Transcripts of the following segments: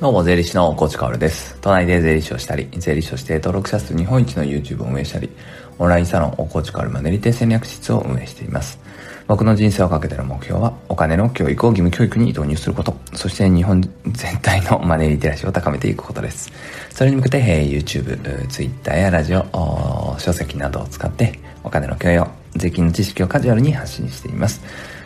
どうも、税理士のコーチカオルです。都内で税理士をしたり、税理士として登録者数日本一の YouTube を運営したり、オンラインサロンおコーチカオルマネリテ戦略室を運営しています。僕の人生をかけての目標は、お金の教育を義務教育に導入すること、そして日本全体のマネリテラシーを高めていくことです。それに向けて、YouTube、Twitter やラジオ、書籍などを使って、お金の教養、税金の知識をカジュアルに発信しています。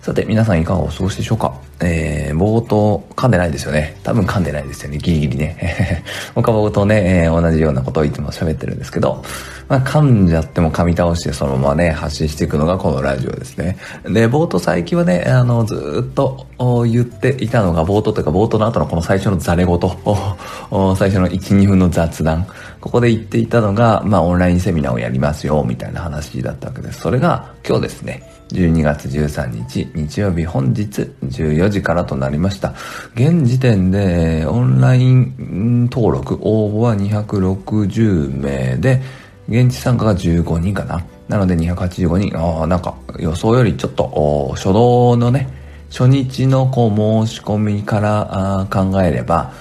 さて、皆さんいかがお過ごしでしょうか？えー、冒頭、噛んでないですよね。多分噛んでないですよね。ギリギリね。僕は冒頭ね、えー、同じようなことをいつも喋ってるんですけど、まあ、噛んじゃっても噛み倒してそのままね、発信していくのがこのラジオですね。で、冒頭最近はね、あの、ずっと言っていたのが、冒頭というか冒頭の後のこの最初のザレ言、最初の1、2分の雑談。ここで言っていたのが、まあ、オンラインセミナーをやりますよ、みたいな話だったわけです。それが今日ですね、12月13日日曜日本日14時からとなりました。現時点でオンライン登録応募は260名で現地参加が15人かな。なので285人。ああ、なんか予想よりちょっと初動のね、初日のこう申し込みから考えれば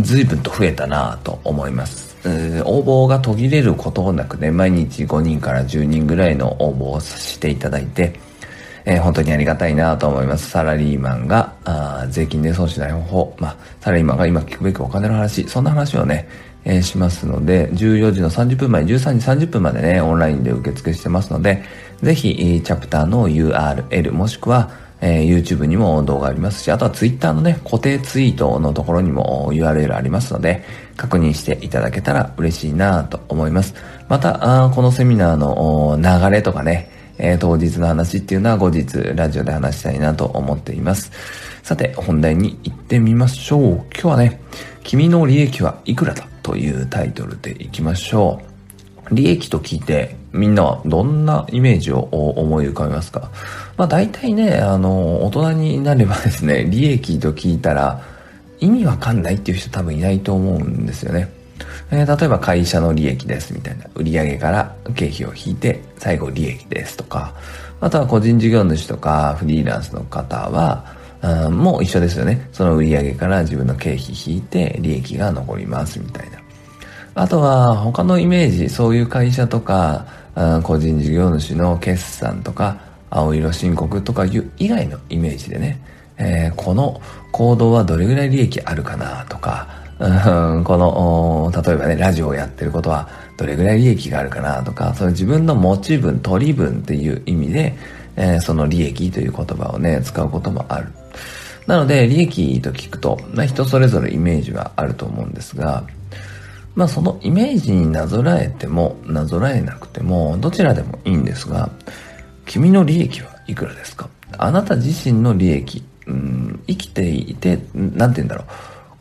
随分と増えたなと思います。応募が途切れることなくね、毎日5人から10人ぐらいの応募をしていただいて、えー、本当にありがたいなと思います。サラリーマンが、あ税金で損しない方法、まあ、サラリーマンが今聞くべきお金の話、そんな話をね、えー、しますので、14時の30分前、13時30分までね、オンラインで受付してますので、ぜひ、チャプターの URL もしくは、えー、YouTube にも動画ありますし、あとは Twitter のね、固定ツイートのところにも URL ありますので、確認していただけたら嬉しいなと思います。また、あこのセミナーの流れとかね、えー、当日の話っていうのは後日ラジオで話したいなと思っています。さて、本題に行ってみましょう。今日はね、君の利益はいくらだというタイトルでいきましょう。利益と聞いてみんなはどんなイメージを思い浮かべますか？まあ大体ね、あの、大人になればですね、利益と聞いたら意味わかんないっていう人多分いないと思うんですよね。えー、例えば会社の利益ですみたいな、売上から経費を引いて最後利益ですとか、あとは個人事業主とかフリーランスの方は、うん、もう一緒ですよね。その売上から自分の経費引いて利益が残りますみたいな。あとは他のイメージ、そういう会社とか、個人事業主の決算とか、青色申告とかいう以外のイメージでね、えー、この行動はどれぐらい利益あるかなとか、うん、この、例えばね、ラジオをやってることはどれぐらい利益があるかなとか、その自分の持ち分、取り分っていう意味で、えー、その利益という言葉をね、使うこともある。なので、利益と聞くと、まあ、人それぞれイメージはあると思うんですが、まあそのイメージになぞらえても、なぞらえなくても、どちらでもいいんですが、君の利益はいくらですか？あなた自身の利益、うん、生きていて、なんて言うんだろう。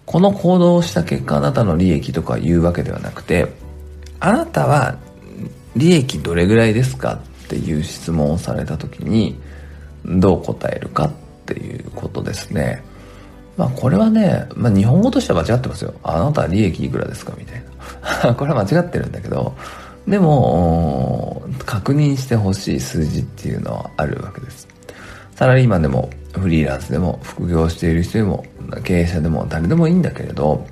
この行動をした結果あなたの利益とか言うわけではなくて、あなたは利益どれぐらいですかっていう質問をされた時に、どう答えるかっていうことですね。まあこれはね、まあ日本語としては間違ってますよ。あなたは利益いくらですかみたいな。これは間違ってるんだけど、でも、確認してほしい数字っていうのはあるわけです。サラリーマンでも、フリーランスでも、副業している人でも、経営者でも誰でもいいんだけれど、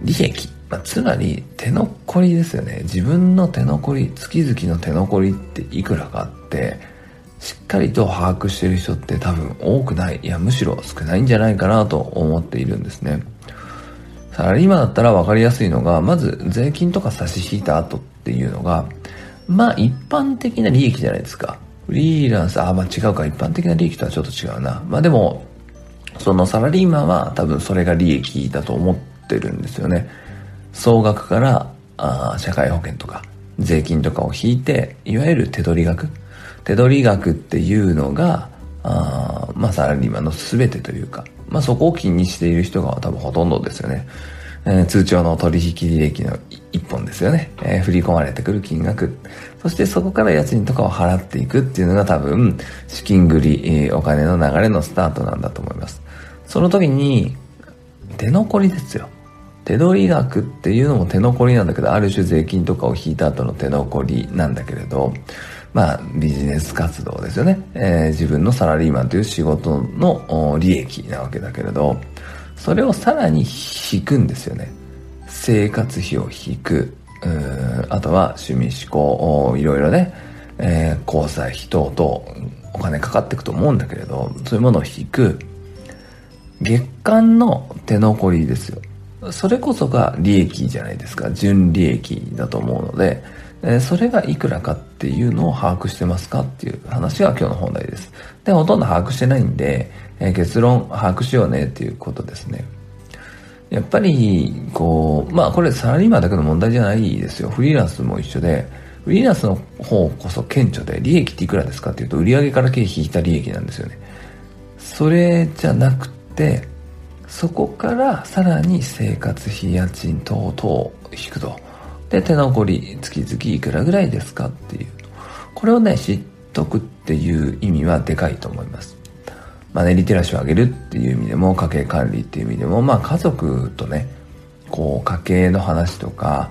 利益、まあ、つまり手残りですよね。自分の手残り、月々の手残りっていくらかあって、しっかりと把握してる人って多分多くない。いや、むしろ少ないんじゃないかなと思っているんですね。サラリーマンだったら分かりやすいのが、まず税金とか差し引いた後っていうのが、まあ一般的な利益じゃないですか。フリーランス、あ、まあ違うか、一般的な利益とはちょっと違うな。まあでも、そのサラリーマンは多分それが利益だと思ってるんですよね。総額からあ社会保険とか税金とかを引いて、いわゆる手取り額。手取り額っていうのが、あまあサラリーマンの全てというか、まあそこを気にしている人が多分ほとんどですよね。えー、通帳の取引履歴の一本ですよね、えー、振り込まれてくる金額。そしてそこから家賃とかを払っていくっていうのが多分、資金繰り、お金の流れのスタートなんだと思います。その時に、手残りですよ。手取り額っていうのも手残りなんだけど、ある種税金とかを引いた後の手残りなんだけれど、まあ、ビジネス活動ですよね。えー、自分のサラリーマンという仕事の利益なわけだけれど、それをさらに引くんですよね。生活費を引く。あとは趣味思考、いろいろね、えー、交際費等々お金かかっていくと思うんだけれど、そういうものを引く。月間の手残りですよ。それこそが利益じゃないですか。純利益だと思うので、えそれがいくらかっていうのを把握してますかっていう話が今日の本題です。で、ほとんど把握してないんで、え結論把握しようねっていうことですね。やっぱり、こう、まあこれサラリーマンだけの問題じゃないですよ。フリーランスも一緒で、フリーランスの方こそ顕著で、利益っていくらですかっていうと、売上から経費引いた利益なんですよね。それじゃなくて、そこからさらに生活費、家賃等々引くと。で、手残り月々いくらぐらいですかっていう。これをね、知っとくっていう意味はでかいと思います。まあね、リテラシーを上げるっていう意味でも、家計管理っていう意味でも、まあ家族とね、こう家計の話とか、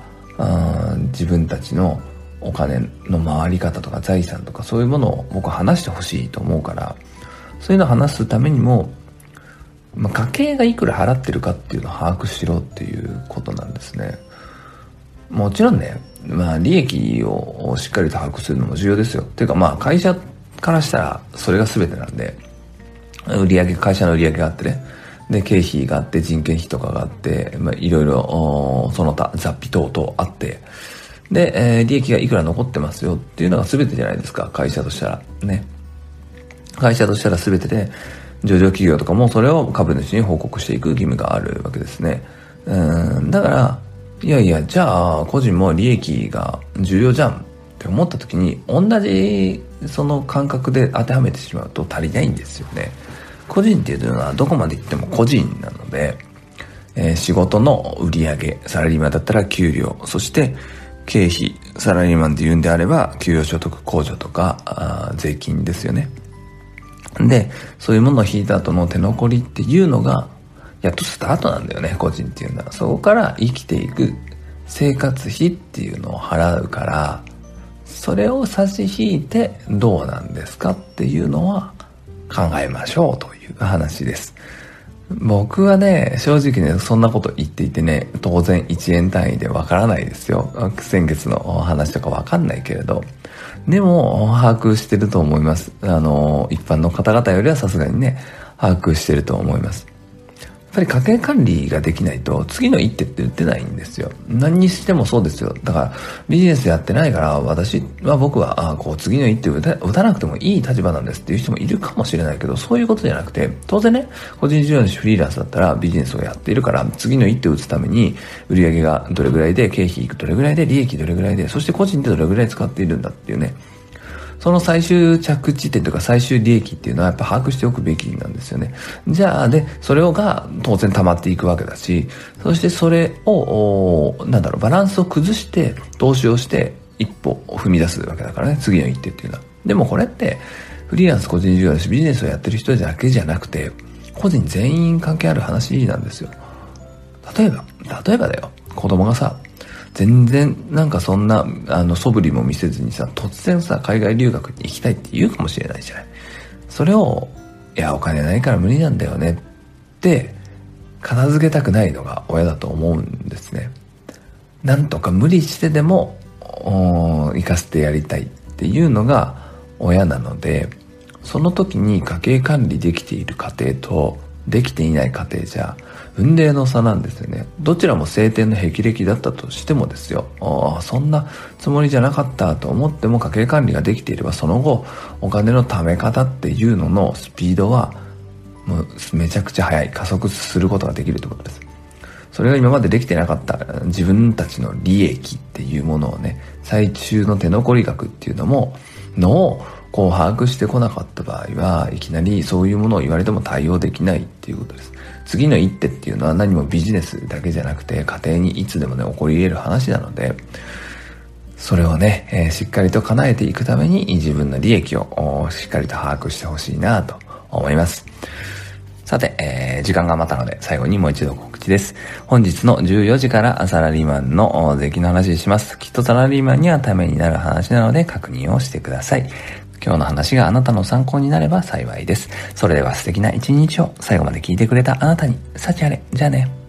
自分たちのお金の回り方とか財産とかそういうものを僕は話してほしいと思うから、そういうのを話すためにも、まあ、家計がいくら払ってるかっていうのを把握しろっていうことなんですね。もちろんね、まあ利益をしっかりと把握するのも重要ですよ。っていうかまあ会社からしたらそれが全てなんで、売上会社の売り上げがあってね、で、経費があって、人件費とかがあって、まあ、いろいろ、その他、雑費等々あって、で、えー、利益がいくら残ってますよっていうのが全てじゃないですか、会社としたら。ね。会社としたら全てで、上場企業とかもそれを株主に報告していく義務があるわけですね。うん、だから、いやいや、じゃあ、個人も利益が重要じゃんって思った時に、同じその感覚で当てはめてしまうと足りないんですよね。個人っていうのはどこまで行っても個人なので、えー、仕事の売り上げ、サラリーマンだったら給料、そして経費、サラリーマンで言うんであれば、給与所得控除とか、税金ですよね。で、そういうものを引いた後の手残りっていうのが、やっとスタートなんだよね、個人っていうのは。そこから生きていく生活費っていうのを払うから、それを差し引いてどうなんですかっていうのは考えましょうという話です。僕はね、正直ね、そんなこと言っていてね、当然1円単位でわからないですよ。先月の話とかわかんないけれど。でも、把握してると思います。あの、一般の方々よりはさすがにね、把握してると思います。ぱり家計管理ができないと次の一手って打てないんですよ。何にしてもそうですよ。だからビジネスやってないから私は僕はあこう次の一手打た打たなくてもいい立場なんですっていう人もいるかもしれないけどそういうことじゃなくて当然ね個人事業主フリーランスだったらビジネスをやっているから次の一手を打つために売上がどれぐらいで経費いくどれぐらいで利益どれぐらいでそして個人でどれぐらい使っているんだっていうねその最終着地点とか最終利益っていうのはやっぱ把握しておくべきなんですよね。じゃあ、で、それをが当然溜まっていくわけだし、そしてそれを、なんだろう、バランスを崩して投資をして一歩を踏み出すわけだからね、次の一手っていうのは。でもこれって、フリーランス個人事業だしビジネスをやってる人だけじゃなくて、個人全員関係ある話なんですよ。例えば、例えばだよ、子供がさ、全然なんかそんな、あの、素振りも見せずにさ、突然さ、海外留学に行きたいって言うかもしれないじゃない。それを、いや、お金ないから無理なんだよねって、片付けたくないのが親だと思うんですね。なんとか無理してでも、生かしてやりたいっていうのが親なので、その時に家計管理できている家庭とできていない家庭じゃ運命の差なんですよね。どちらも晴天の霹靂だったとしてもですよ。そんなつもりじゃなかったと思っても家計管理ができていればその後お金の貯め方っていうののスピードはもうめちゃくちゃ速い。加速することができるってことです。それが今までできてなかった自分たちの利益っていうものをね、最中の手残り額っていうのも、のをこう把握してこなかった場合はいきなりそういうものを言われても対応できないっていうことです。次の一手っていうのは何もビジネスだけじゃなくて家庭にいつでもね起こり得る話なのでそれをね、えー、しっかりと叶えていくために自分の利益をしっかりと把握してほしいなと思います。さて、えー、時間が余ったので最後にもう一度告知です。本日の14時からサラリーマンの税金の話します。きっとサラリーマンにはためになる話なので確認をしてください。今日の話があなたの参考になれば幸いです。それでは素敵な一日を最後まで聞いてくれたあなたに、幸あれ。じゃあね。